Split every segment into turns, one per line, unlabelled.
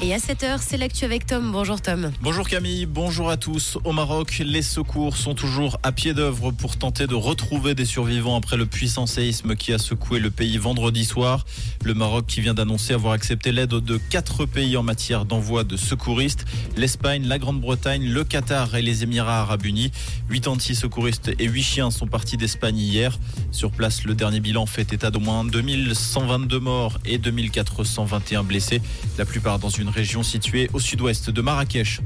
Et à 7h, c'est l'actu avec Tom. Bonjour Tom.
Bonjour Camille, bonjour à tous. Au Maroc, les secours sont toujours à pied d'œuvre pour tenter de retrouver des survivants après le puissant séisme qui a secoué le pays vendredi soir. Le Maroc qui vient d'annoncer avoir accepté l'aide de quatre pays en matière d'envoi de secouristes. L'Espagne, la Grande-Bretagne, le Qatar et les Émirats arabes unis. 86 secouristes et 8 chiens sont partis d'Espagne hier. Sur place, le dernier bilan fait état d'au moins 2122 morts et 2421 blessés. La plupart dans une région située au sud-ouest de Marrakech.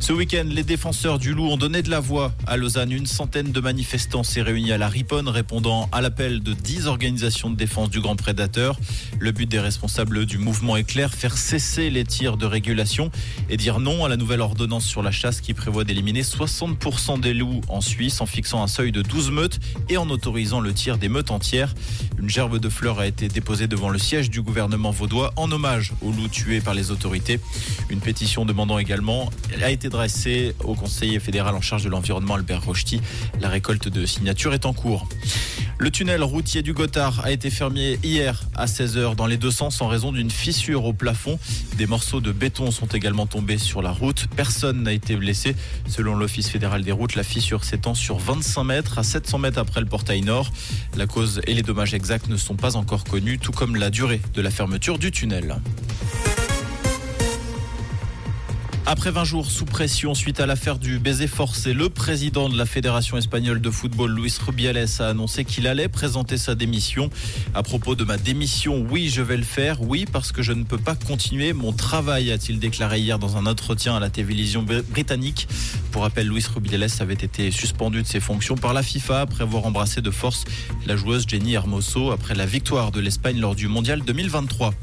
Ce week-end, les défenseurs du loup ont donné de la voix à Lausanne. Une centaine de manifestants s'est réunis à la Riponne, répondant à l'appel de 10 organisations de défense du grand prédateur. Le but des responsables du mouvement est clair, faire cesser les tirs de régulation et dire non à la nouvelle ordonnance sur la chasse qui prévoit d'éliminer 60% des loups en Suisse en fixant un seuil de 12 meutes et en autorisant le tir des meutes entières. Une gerbe de fleurs a été déposée devant le siège du gouvernement vaudois en hommage aux loups tués par les autorités une pétition demandant également a été dressée au conseiller fédéral en charge de l'environnement Albert Rochety. La récolte de signatures est en cours. Le tunnel routier du Gothard a été fermé hier à 16h dans les deux sens en raison d'une fissure au plafond. Des morceaux de béton sont également tombés sur la route. Personne n'a été blessé. Selon l'Office fédéral des routes, la fissure s'étend sur 25 mètres à 700 mètres après le portail nord. La cause et les dommages exacts ne sont pas encore connus, tout comme la durée de la fermeture du tunnel. Après 20 jours sous pression suite à l'affaire du baiser forcé, le président de la Fédération espagnole de football, Luis Rubiales, a annoncé qu'il allait présenter sa démission. À propos de ma démission, oui, je vais le faire. Oui, parce que je ne peux pas continuer mon travail, a-t-il déclaré hier dans un entretien à la télévision britannique. Pour rappel, Luis Rubiales avait été suspendu de ses fonctions par la FIFA après avoir embrassé de force la joueuse Jenny Hermoso après la victoire de l'Espagne lors du Mondial 2023.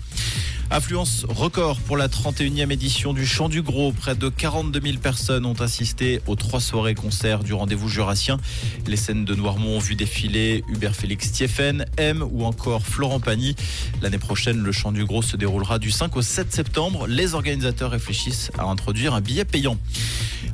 Affluence record pour la 31e édition du Chant du Gros. Près de 42 000 personnes ont assisté aux trois soirées concerts du rendez-vous jurassien. Les scènes de Noirmont ont vu défiler Hubert Félix Thieffen, M ou encore Florent Pagny. L'année prochaine, le Chant du Gros se déroulera du 5 au 7 septembre. Les organisateurs réfléchissent à introduire un billet payant.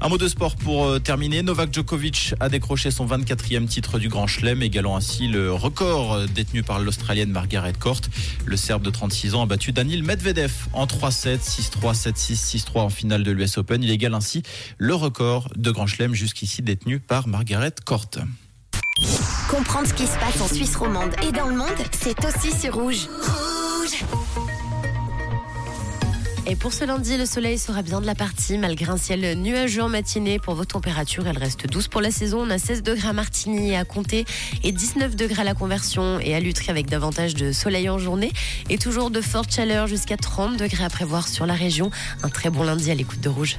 Un mot de sport pour euh, terminer. Novak Djokovic a décroché son 24e titre du Grand Chelem, égalant ainsi le record euh, détenu par l'Australienne Margaret Court. Le Serbe de 36 ans a battu Danil Medvedev en 3-7, 6-3, 7-6, 6-3 en finale de l'US Open. Il égale ainsi le record de Grand Chelem jusqu'ici détenu par Margaret Court.
Comprendre ce qui se passe en Suisse romande et dans le monde, c'est aussi sur Rouge. Rouge
et pour ce lundi, le soleil sera bien de la partie, malgré un ciel nuageux en matinée. Pour vos températures, elles restent douces pour la saison. On a 16 degrés à Martigny à Comté et 19 degrés à la Conversion et à Lutry avec davantage de soleil en journée. Et toujours de fortes chaleurs jusqu'à 30 degrés à prévoir sur la région. Un très bon lundi à l'écoute de Rouge.